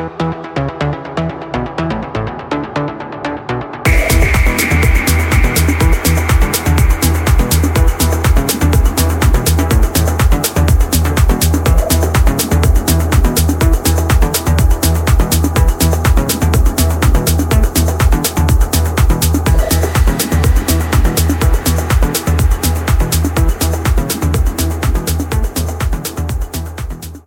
Música